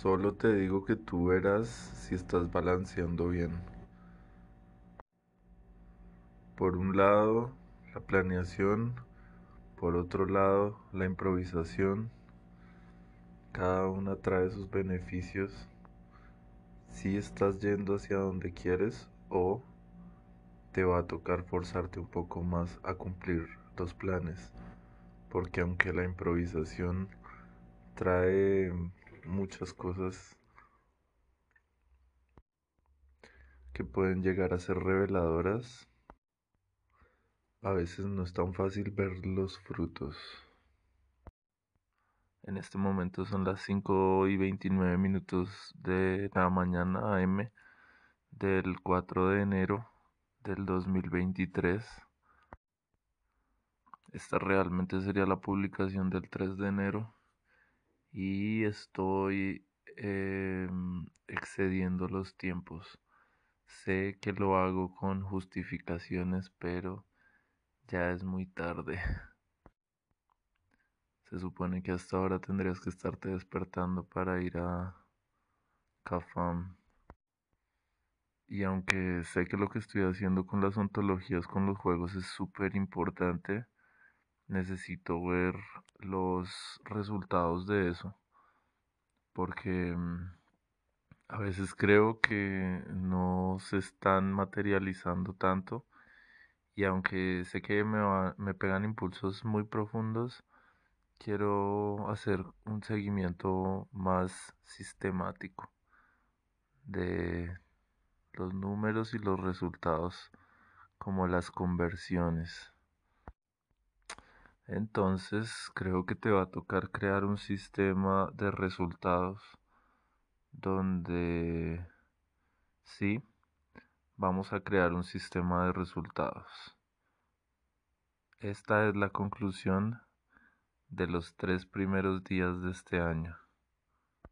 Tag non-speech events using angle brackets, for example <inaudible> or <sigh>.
Solo te digo que tú verás si estás balanceando bien. Por un lado, la planeación, por otro lado, la improvisación. Cada una trae sus beneficios. Si estás yendo hacia donde quieres o te va a tocar forzarte un poco más a cumplir los planes. Porque aunque la improvisación trae muchas cosas que pueden llegar a ser reveladoras, a veces no es tan fácil ver los frutos. En este momento son las 5 y 29 minutos de la mañana AM del 4 de enero del 2023. Esta realmente sería la publicación del 3 de enero y estoy em, excediendo los tiempos. Sé que lo hago con justificaciones, pero ya es muy tarde. <laughs> Se supone que hasta ahora tendrías que estarte despertando para ir a Cafam. Y aunque sé que lo que estoy haciendo con las ontologías, con los juegos, es súper importante, necesito ver los resultados de eso. Porque mm, a veces creo que no se están materializando tanto y aunque sé que me, me pegan impulsos muy profundos, quiero hacer un seguimiento más sistemático de los números y los resultados como las conversiones. Entonces creo que te va a tocar crear un sistema de resultados donde sí vamos a crear un sistema de resultados. Esta es la conclusión de los tres primeros días de este año.